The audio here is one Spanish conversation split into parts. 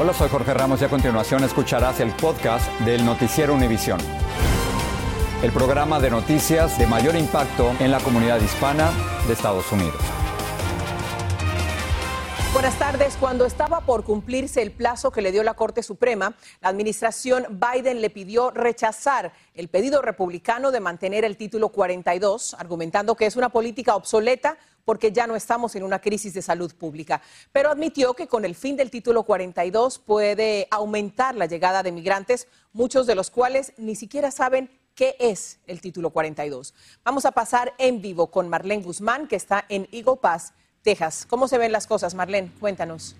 Hola, soy Jorge Ramos y a continuación escucharás el podcast del Noticiero Univisión. El programa de noticias de mayor impacto en la comunidad hispana de Estados Unidos. Buenas tardes. Cuando estaba por cumplirse el plazo que le dio la Corte Suprema, la administración Biden le pidió rechazar el pedido republicano de mantener el título 42, argumentando que es una política obsoleta porque ya no estamos en una crisis de salud pública. Pero admitió que con el fin del título 42 puede aumentar la llegada de migrantes, muchos de los cuales ni siquiera saben qué es el título 42. Vamos a pasar en vivo con Marlene Guzmán, que está en Eagle Pass, Texas. ¿Cómo se ven las cosas, Marlene? Cuéntanos.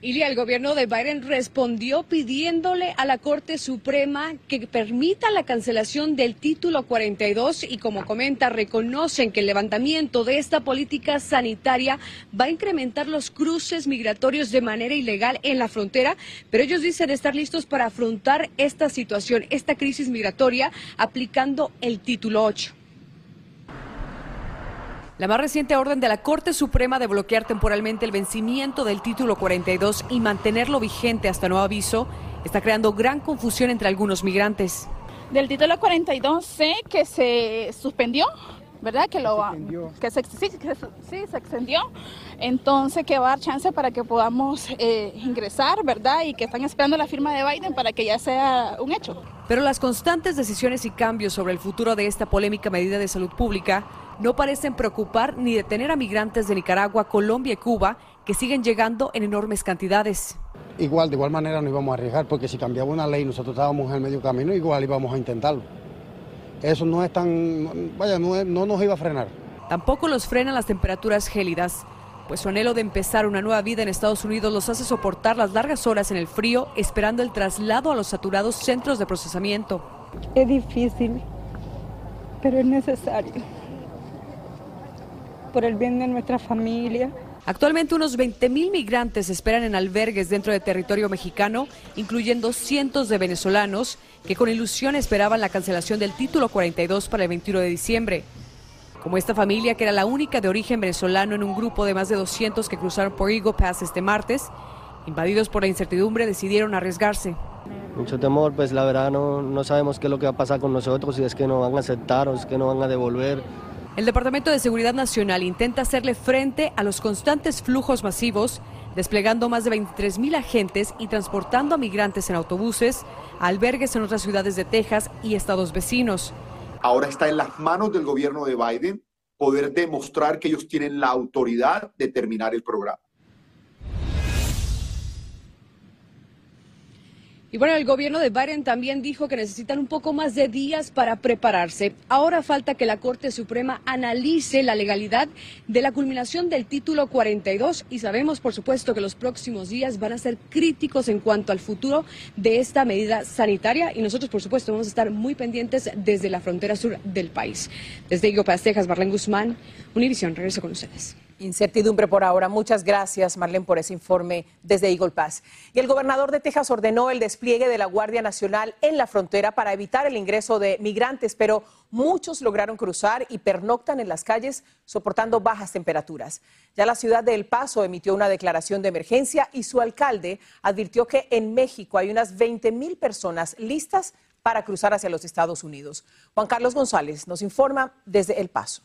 El gobierno de Biden respondió pidiéndole a la Corte Suprema que permita la cancelación del título 42 y como comenta, reconocen que el levantamiento de esta política sanitaria va a incrementar los cruces migratorios de manera ilegal en la frontera, pero ellos dicen estar listos para afrontar esta situación, esta crisis migratoria, aplicando el título 8. La más reciente orden de la Corte Suprema de bloquear temporalmente el vencimiento del título 42 y mantenerlo vigente hasta nuevo aviso está creando gran confusión entre algunos migrantes. Del título 42 sé que se suspendió, ¿verdad? Que, lo, que se, sí, que se, sí, se extendió. Entonces, que va a dar chance para que podamos eh, ingresar, ¿verdad? Y que están esperando la firma de Biden para que ya sea un hecho. Pero las constantes decisiones y cambios sobre el futuro de esta polémica medida de salud pública no parecen preocupar ni detener a migrantes de Nicaragua, Colombia y Cuba que siguen llegando en enormes cantidades. Igual, de igual manera no íbamos a arriesgar porque si cambiaba una ley nosotros estábamos en el medio camino, igual íbamos a intentarlo. Eso no es tan, vaya, no, no nos iba a frenar. Tampoco los frenan las temperaturas gélidas, pues su anhelo de empezar una nueva vida en Estados Unidos los hace soportar las largas horas en el frío esperando el traslado a los saturados centros de procesamiento. Es difícil, pero es necesario por el bien de nuestra familia. Actualmente unos 20.000 migrantes esperan en albergues dentro del territorio mexicano, incluyendo cientos de venezolanos que con ilusión esperaban la cancelación del título 42 para el 21 de diciembre. Como esta familia, que era la única de origen venezolano en un grupo de más de 200 que cruzaron por Eagle Pass este martes, invadidos por la incertidumbre, decidieron arriesgarse. Mucho temor, pues la verdad no, no sabemos qué es lo que va a pasar con nosotros, si es que nos van a aceptar o es que nos van a devolver. El Departamento de Seguridad Nacional intenta hacerle frente a los constantes flujos masivos, desplegando más de 23 mil agentes y transportando a migrantes en autobuses albergues en otras ciudades de Texas y estados vecinos. Ahora está en las manos del gobierno de Biden poder demostrar que ellos tienen la autoridad de terminar el programa. Y bueno, el gobierno de Biden también dijo que necesitan un poco más de días para prepararse. Ahora falta que la Corte Suprema analice la legalidad de la culminación del título 42 y sabemos, por supuesto, que los próximos días van a ser críticos en cuanto al futuro de esta medida sanitaria y nosotros, por supuesto, vamos a estar muy pendientes desde la frontera sur del país. Desde Higo Texas, Marlene Guzmán, Univisión, regreso con ustedes. Incertidumbre por ahora. Muchas gracias, Marlene, por ese informe desde Eagle Pass. Y el gobernador de Texas ordenó el despliegue de la Guardia Nacional en la frontera para evitar el ingreso de migrantes, pero muchos lograron cruzar y pernoctan en las calles soportando bajas temperaturas. Ya la ciudad de El Paso emitió una declaración de emergencia y su alcalde advirtió que en México hay unas 20 mil personas listas para cruzar hacia los Estados Unidos. Juan Carlos González nos informa desde El Paso.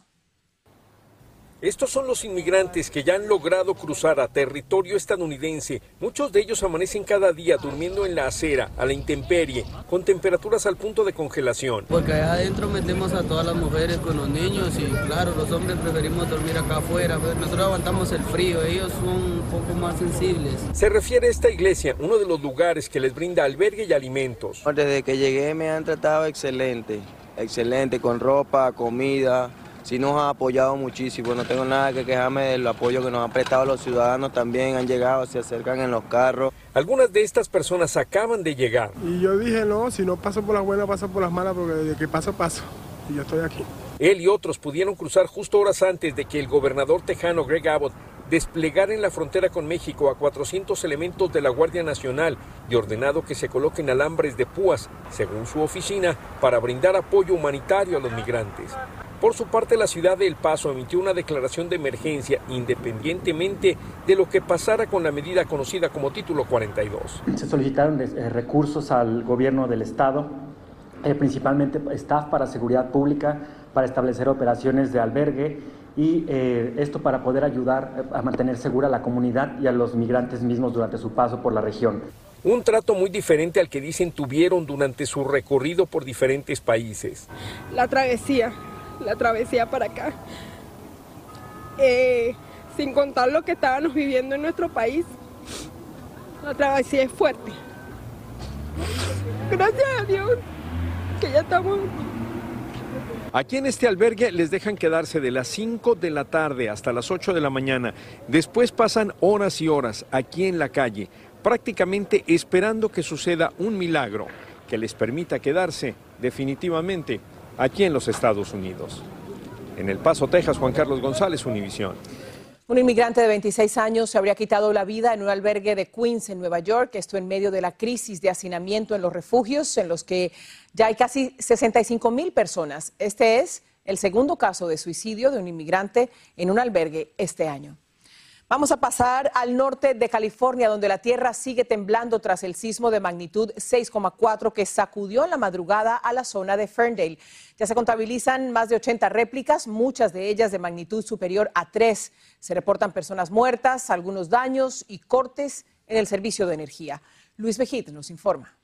Estos son los inmigrantes que ya han logrado cruzar a territorio estadounidense. Muchos de ellos amanecen cada día durmiendo en la acera, a la intemperie, con temperaturas al punto de congelación. Porque allá adentro metemos a todas las mujeres con los niños y claro, los hombres preferimos dormir acá afuera. Pues, nosotros aguantamos el frío, ellos son un poco más sensibles. Se refiere a esta iglesia, uno de los lugares que les brinda albergue y alimentos. Desde que llegué me han tratado excelente, excelente, con ropa, comida sí nos ha apoyado muchísimo. No tengo nada que quejarme del apoyo que nos han prestado los ciudadanos también. Han llegado, se acercan en los carros. Algunas de estas personas acaban de llegar. Y yo dije, no, si no paso por las buenas, paso por las malas, porque desde que paso, paso. Y yo estoy aquí. Él y otros pudieron cruzar justo horas antes de que el gobernador tejano Greg Abbott desplegara en la frontera con México a 400 elementos de la Guardia Nacional y ordenado que se coloquen alambres de púas, según su oficina, para brindar apoyo humanitario a los migrantes. Por su parte, la ciudad de El Paso emitió una declaración de emergencia independientemente de lo que pasara con la medida conocida como Título 42. Se solicitaron eh, recursos al gobierno del estado, eh, principalmente staff para seguridad pública, para establecer operaciones de albergue y eh, esto para poder ayudar a mantener segura la comunidad y a los migrantes mismos durante su paso por la región. Un trato muy diferente al que dicen tuvieron durante su recorrido por diferentes países. La travesía, la travesía para acá. Eh, sin contar lo que estábamos viviendo en nuestro país, la travesía es fuerte. Gracias a Dios que ya estamos Aquí en este albergue les dejan quedarse de las 5 de la tarde hasta las 8 de la mañana. Después pasan horas y horas aquí en la calle, prácticamente esperando que suceda un milagro que les permita quedarse definitivamente aquí en los Estados Unidos. En El Paso, Texas, Juan Carlos González, Univisión. Un inmigrante de 26 años se habría quitado la vida en un albergue de Queens, en Nueva York, esto en medio de la crisis de hacinamiento en los refugios, en los que ya hay casi 65 mil personas. Este es el segundo caso de suicidio de un inmigrante en un albergue este año. Vamos a pasar al norte de California, donde la tierra sigue temblando tras el sismo de magnitud 6,4 que sacudió en la madrugada a la zona de Ferndale. Ya se contabilizan más de 80 réplicas, muchas de ellas de magnitud superior a 3. Se reportan personas muertas, algunos daños y cortes en el servicio de energía. Luis Vejit nos informa.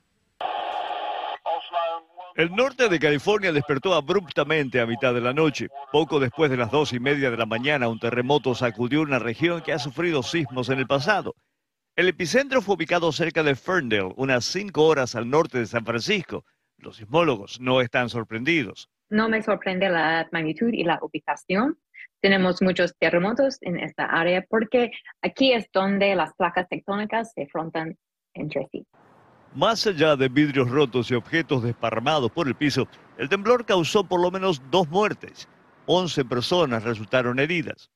El norte de California despertó abruptamente a mitad de la noche. Poco después de las dos y media de la mañana, un terremoto sacudió una región que ha sufrido sismos en el pasado. El epicentro fue ubicado cerca de Ferndale, unas cinco horas al norte de San Francisco. Los sismólogos no están sorprendidos. No me sorprende la magnitud y la ubicación. Tenemos muchos terremotos en esta área porque aquí es donde las placas tectónicas se frontan entre sí. Más allá de vidrios rotos y objetos desparramados por el piso, el temblor causó por lo menos dos muertes. 11 personas resultaron heridas.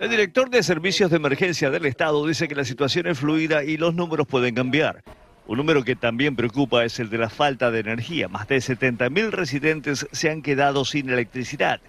El director de Servicios de Emergencia del Estado dice que la situación es fluida y los números pueden cambiar. Un número que también preocupa es el de la falta de energía. Más de 70.000 residentes se han quedado sin electricidad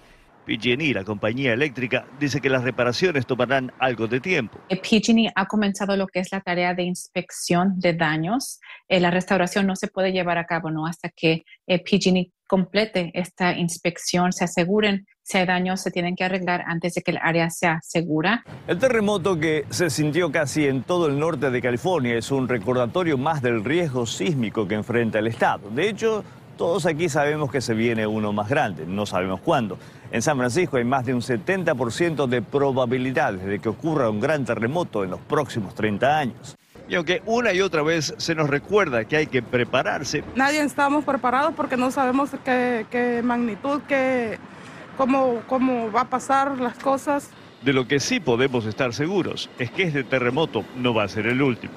PG&E, la compañía eléctrica, dice que las reparaciones tomarán algo de tiempo. Eh, PG&E ha comenzado lo que es la tarea de inspección de daños. Eh, la restauración no se puede llevar a cabo no hasta que eh, PG&E complete esta inspección, se aseguren si hay daños, se tienen que arreglar antes de que el área sea segura. El terremoto que se sintió casi en todo el norte de California es un recordatorio más del riesgo sísmico que enfrenta el Estado. De hecho, todos aquí sabemos que se viene uno más grande, no sabemos cuándo. En San Francisco hay más de un 70% de probabilidades de que ocurra un gran terremoto en los próximos 30 años. Y aunque una y otra vez se nos recuerda que hay que prepararse. Nadie estamos preparados porque no sabemos qué, magnitud, qué, cómo, cómo va a pasar las cosas. De lo que sí podemos estar seguros es que este terremoto no va a ser el último.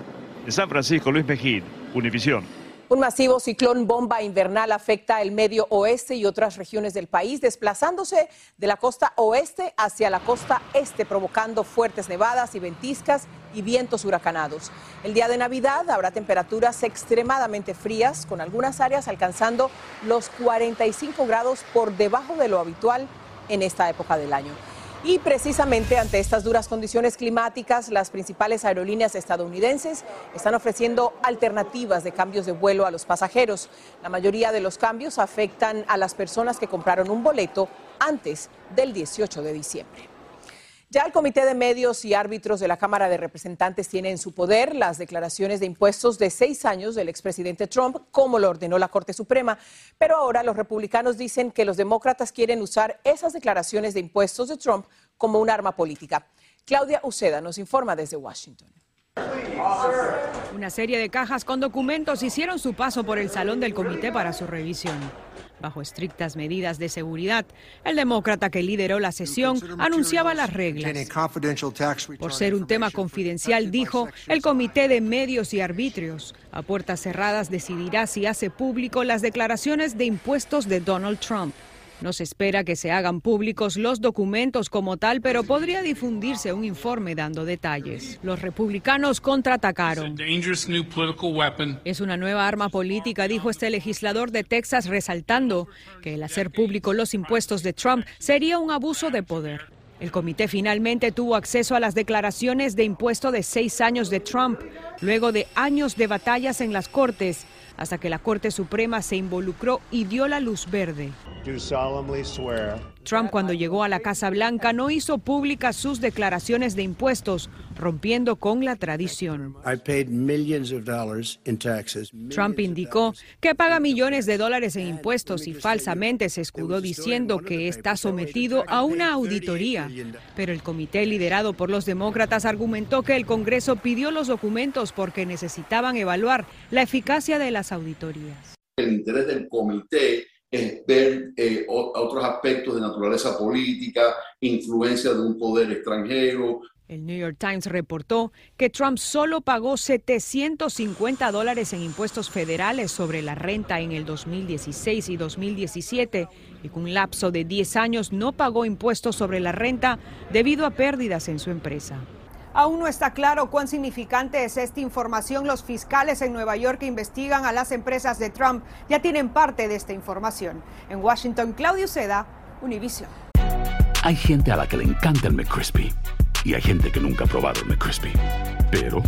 En San Francisco, Luis Mejín, Univisión. Un masivo ciclón bomba invernal afecta el medio oeste y otras regiones del país, desplazándose de la costa oeste hacia la costa este, provocando fuertes nevadas y ventiscas y vientos huracanados. El día de Navidad habrá temperaturas extremadamente frías, con algunas áreas alcanzando los 45 grados por debajo de lo habitual en esta época del año. Y precisamente ante estas duras condiciones climáticas, las principales aerolíneas estadounidenses están ofreciendo alternativas de cambios de vuelo a los pasajeros. La mayoría de los cambios afectan a las personas que compraron un boleto antes del 18 de diciembre. Ya el Comité de Medios y Árbitros de la Cámara de Representantes tiene en su poder las declaraciones de impuestos de seis años del expresidente Trump, como lo ordenó la Corte Suprema. Pero ahora los republicanos dicen que los demócratas quieren usar esas declaraciones de impuestos de Trump como un arma política. Claudia Uceda nos informa desde Washington. Una serie de cajas con documentos hicieron su paso por el salón del comité para su revisión. Bajo estrictas medidas de seguridad, el demócrata que lideró la sesión anunciaba las reglas. Por ser un tema confidencial, dijo, el Comité de Medios y Arbitrios a puertas cerradas decidirá si hace público las declaraciones de impuestos de Donald Trump. No se espera que se hagan públicos los documentos como tal, pero podría difundirse un informe dando detalles. Los republicanos contraatacaron. Es una nueva arma política, dijo este legislador de Texas, resaltando que el hacer público los impuestos de Trump sería un abuso de poder. El comité finalmente tuvo acceso a las declaraciones de impuesto de seis años de Trump, luego de años de batallas en las Cortes hasta que la Corte Suprema se involucró y dio la luz verde. Trump cuando llegó a la Casa Blanca no hizo públicas sus declaraciones de impuestos, rompiendo con la tradición. Trump indicó que paga millones de dólares en impuestos y falsamente se escudó diciendo que está sometido a una auditoría. Pero el comité liderado por los demócratas argumentó que el Congreso pidió los documentos porque necesitaban evaluar la eficacia de las auditorías. El interés del comité ver eh, otros aspectos de naturaleza política, influencia de un poder extranjero, el New York Times reportó que Trump solo pagó 750 dólares en impuestos federales sobre la renta en el 2016 y 2017 y con un lapso de 10 años no pagó impuestos sobre la renta debido a pérdidas en su empresa. Aún no está claro cuán significante es esta información. Los fiscales en Nueva York que investigan a las empresas de Trump ya tienen parte de esta información. En Washington, Claudio Seda, Univision. Hay gente a la que le encanta el McCrispy y hay gente que nunca ha probado el McCrispy. Pero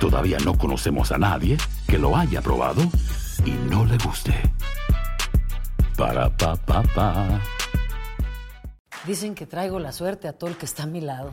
todavía no conocemos a nadie que lo haya probado y no le guste. Para pa pa pa. Dicen que traigo la suerte a todo el que está a mi lado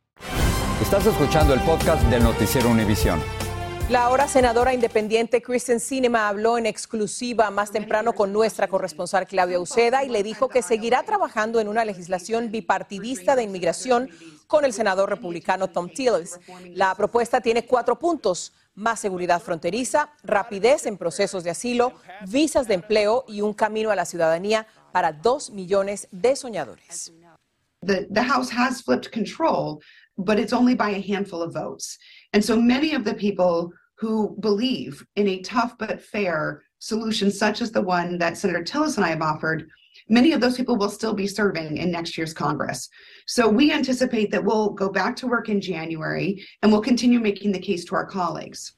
Estás escuchando el podcast del Noticiero Univisión. La ahora senadora independiente Kristen Sinema habló en exclusiva más temprano con nuestra corresponsal Claudia Uceda y le dijo que seguirá trabajando en una legislación bipartidista de inmigración con el senador republicano Tom Tillis. La propuesta tiene cuatro puntos. Más seguridad fronteriza, rapidez en procesos de asilo, visas de empleo y un camino a la ciudadanía para dos millones de soñadores. The, the House has flipped control, but it's only by a handful of votes. And so many of the people who believe in a tough but fair solution, such as the one that Senator Tillis and I have offered, many of those people will still be serving in next year's Congress. So we anticipate that we'll go back to work in January and we'll continue making the case to our colleagues.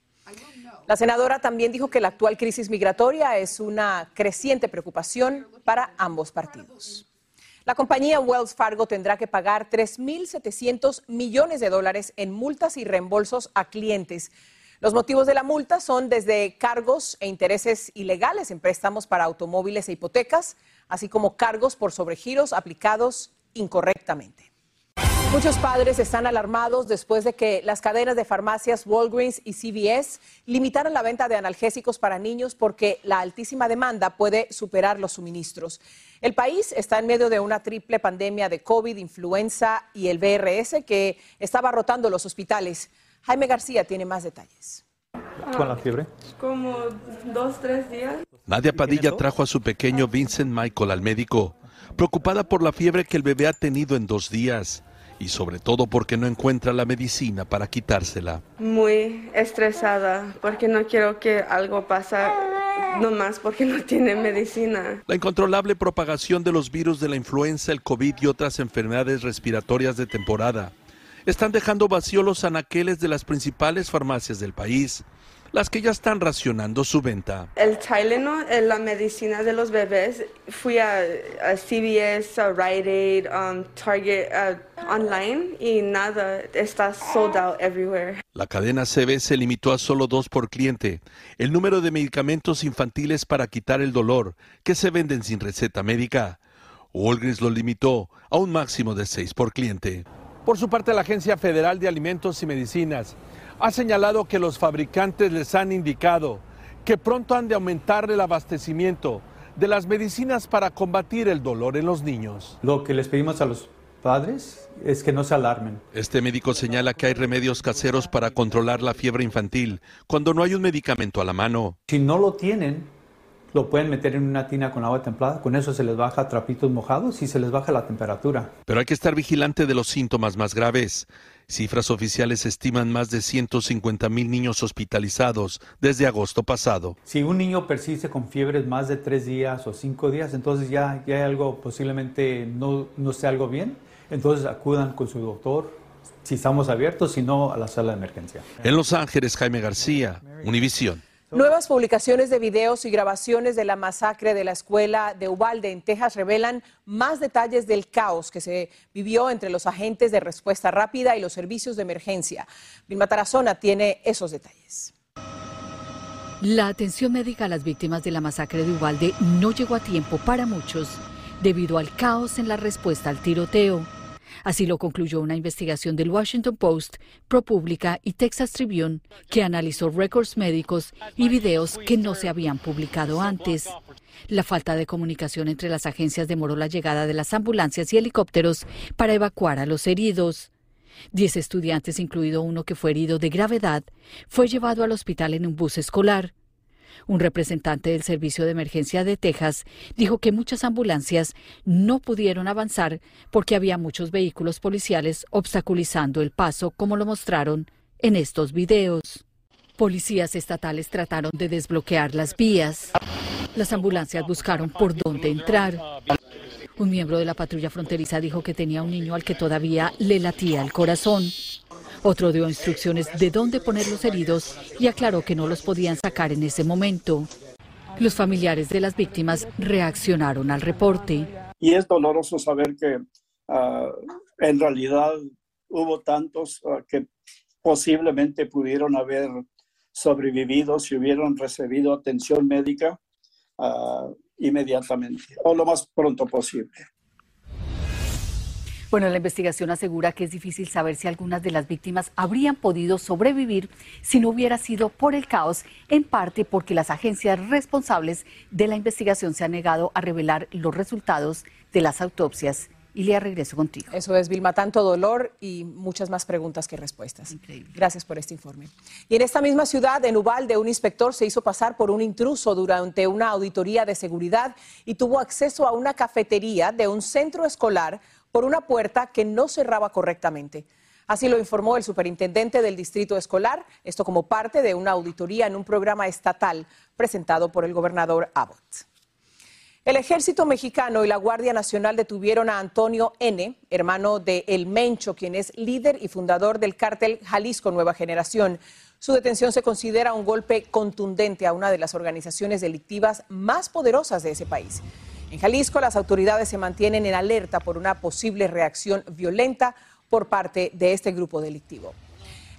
La senadora también dijo que la actual crisis migratoria es una creciente preocupación para ambos partidos. La compañía Wells Fargo tendrá que pagar 3.700 millones de dólares en multas y reembolsos a clientes los motivos de la multa son desde cargos e intereses ilegales en préstamos para automóviles e hipotecas, así como cargos por sobregiros aplicados incorrectamente. Muchos padres están alarmados después de que las cadenas de farmacias Walgreens y CVS limitaran la venta de analgésicos para niños porque la altísima demanda puede superar los suministros. El país está en medio de una triple pandemia de COVID, influenza y el BRS que estaba rotando los hospitales. Jaime García tiene más detalles. ¿Con la fiebre? Como dos, tres días. Nadia Padilla trajo a su pequeño Vincent Michael al médico, preocupada por la fiebre que el bebé ha tenido en dos días y sobre todo porque no encuentra la medicina para quitársela. Muy estresada porque no quiero que algo pase nomás porque no tiene medicina. La incontrolable propagación de los virus de la influenza, el COVID y otras enfermedades respiratorias de temporada están dejando vacíos los anaqueles de las principales farmacias del país, las que ya están racionando su venta. El Tylenol, eh, la medicina de los bebés, fui a, CVS, a Rite Aid, um, Target, online y nada, está sold out everywhere. La cadena CB se limitó a solo dos por cliente. El número de medicamentos infantiles para quitar el dolor que se venden sin receta médica. Walgreens lo limitó a un máximo de seis por cliente. Por su parte, la Agencia Federal de Alimentos y Medicinas ha señalado que los fabricantes les han indicado que pronto han de aumentar el abastecimiento de las medicinas para combatir el dolor en los niños. Lo que les pedimos a los padres es que no se alarmen. Este médico señala que hay remedios caseros para controlar la fiebre infantil cuando no hay un medicamento a la mano. Si no lo tienen, lo pueden meter en una tina con agua templada, con eso se les baja trapitos mojados y se les baja la temperatura. Pero hay que estar vigilante de los síntomas más graves. Cifras oficiales estiman más de 150 mil niños hospitalizados desde agosto pasado. Si un niño persiste con fiebres más de tres días o cinco días, entonces ya, ya hay algo, posiblemente no, no sea algo bien, entonces acudan con su doctor, si estamos abiertos, si no a la sala de emergencia. En Los Ángeles, Jaime García, Univisión. Nuevas publicaciones de videos y grabaciones de la masacre de la escuela de Ubalde en Texas revelan más detalles del caos que se vivió entre los agentes de respuesta rápida y los servicios de emergencia. Vilma Tarazona tiene esos detalles. La atención médica a las víctimas de la masacre de Ubalde no llegó a tiempo para muchos debido al caos en la respuesta al tiroteo. Así lo concluyó una investigación del Washington Post, ProPublica y Texas Tribune, que analizó récords médicos y videos que no se habían publicado antes. La falta de comunicación entre las agencias demoró la llegada de las ambulancias y helicópteros para evacuar a los heridos. Diez estudiantes, incluido uno que fue herido de gravedad, fue llevado al hospital en un bus escolar. Un representante del Servicio de Emergencia de Texas dijo que muchas ambulancias no pudieron avanzar porque había muchos vehículos policiales obstaculizando el paso, como lo mostraron en estos videos. Policías estatales trataron de desbloquear las vías. Las ambulancias buscaron por dónde entrar. Un miembro de la patrulla fronteriza dijo que tenía un niño al que todavía le latía el corazón. Otro dio instrucciones de dónde poner los heridos y aclaró que no los podían sacar en ese momento. Los familiares de las víctimas reaccionaron al reporte. Y es doloroso saber que ah, en realidad hubo tantos ah, que posiblemente pudieron haber sobrevivido si hubieran recibido atención médica ah, inmediatamente o lo más pronto posible. Bueno, la investigación asegura que es difícil saber si algunas de las víctimas habrían podido sobrevivir si no hubiera sido por el caos, en parte porque las agencias responsables de la investigación se han negado a revelar los resultados de las autopsias. Y le regreso contigo. Eso es, Vilma, tanto dolor y muchas más preguntas que respuestas. Increíble. Gracias por este informe. Y en esta misma ciudad, en Ubalde, un inspector se hizo pasar por un intruso durante una auditoría de seguridad y tuvo acceso a una cafetería de un centro escolar por una puerta que no cerraba correctamente. Así lo informó el superintendente del distrito escolar, esto como parte de una auditoría en un programa estatal presentado por el gobernador Abbott. El ejército mexicano y la Guardia Nacional detuvieron a Antonio N., hermano de El Mencho, quien es líder y fundador del cártel Jalisco Nueva Generación. Su detención se considera un golpe contundente a una de las organizaciones delictivas más poderosas de ese país. En Jalisco, las autoridades se mantienen en alerta por una posible reacción violenta por parte de este grupo delictivo.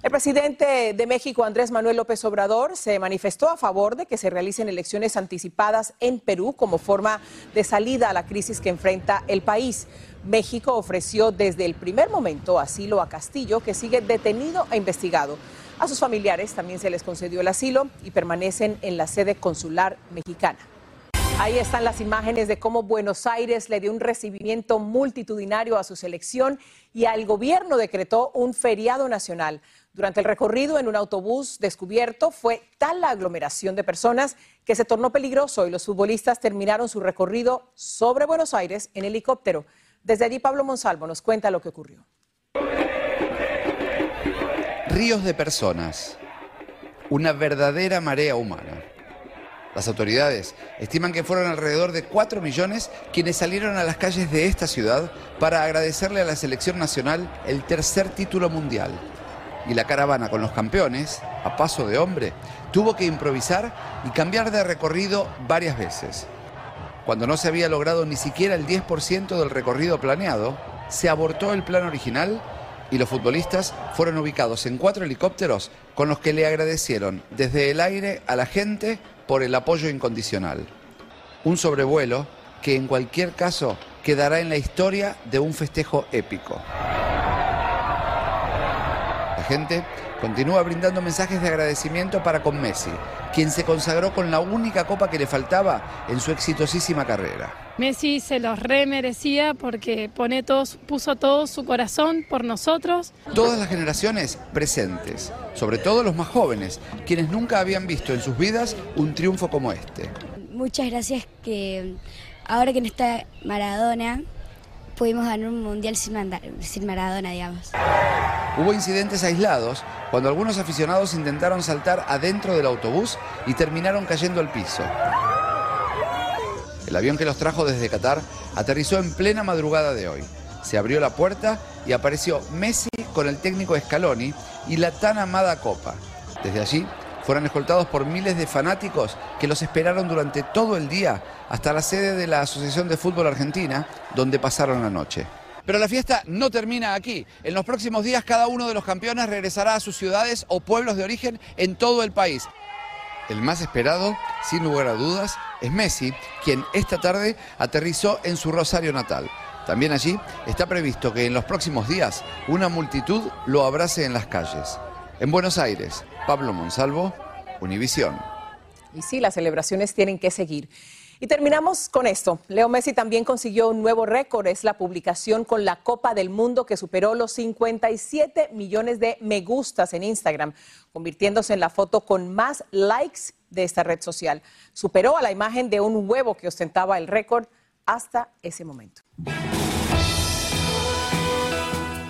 El presidente de México, Andrés Manuel López Obrador, se manifestó a favor de que se realicen elecciones anticipadas en Perú como forma de salida a la crisis que enfrenta el país. México ofreció desde el primer momento asilo a Castillo, que sigue detenido e investigado. A sus familiares también se les concedió el asilo y permanecen en la sede consular mexicana. Ahí están las imágenes de cómo Buenos Aires le dio un recibimiento multitudinario a su selección y al gobierno decretó un feriado nacional. Durante el recorrido en un autobús descubierto fue tal la aglomeración de personas que se tornó peligroso y los futbolistas terminaron su recorrido sobre Buenos Aires en helicóptero. Desde allí Pablo Monsalvo nos cuenta lo que ocurrió. Ríos de personas, una verdadera marea humana. Las autoridades estiman que fueron alrededor de 4 millones quienes salieron a las calles de esta ciudad para agradecerle a la selección nacional el tercer título mundial. Y la caravana con los campeones, a paso de hombre, tuvo que improvisar y cambiar de recorrido varias veces. Cuando no se había logrado ni siquiera el 10% del recorrido planeado, se abortó el plan original y los futbolistas fueron ubicados en cuatro helicópteros con los que le agradecieron desde el aire a la gente por el apoyo incondicional. Un sobrevuelo que en cualquier caso quedará en la historia de un festejo épico. La gente continúa brindando mensajes de agradecimiento para con Messi, quien se consagró con la única copa que le faltaba en su exitosísima carrera. Messi se los remerecía porque pone todos, puso todo su corazón por nosotros. Todas las generaciones presentes, sobre todo los más jóvenes, quienes nunca habían visto en sus vidas un triunfo como este. Muchas gracias que ahora que no está Maradona, pudimos ganar un mundial sin, sin Maradona, digamos. Hubo incidentes aislados cuando algunos aficionados intentaron saltar adentro del autobús y terminaron cayendo al piso. El avión que los trajo desde Qatar aterrizó en plena madrugada de hoy. Se abrió la puerta y apareció Messi con el técnico Scaloni y la tan amada copa. Desde allí fueron escoltados por miles de fanáticos que los esperaron durante todo el día hasta la sede de la Asociación de Fútbol Argentina, donde pasaron la noche. Pero la fiesta no termina aquí. En los próximos días cada uno de los campeones regresará a sus ciudades o pueblos de origen en todo el país. El más esperado, sin lugar a dudas, es Messi, quien esta tarde aterrizó en su Rosario natal. También allí está previsto que en los próximos días una multitud lo abrace en las calles. En Buenos Aires, Pablo Monsalvo, Univisión. Y sí, las celebraciones tienen que seguir. Y terminamos con esto. Leo Messi también consiguió un nuevo récord, es la publicación con la Copa del Mundo que superó los 57 millones de me gustas en Instagram, convirtiéndose en la foto con más likes de esta red social. Superó a la imagen de un huevo que ostentaba el récord hasta ese momento.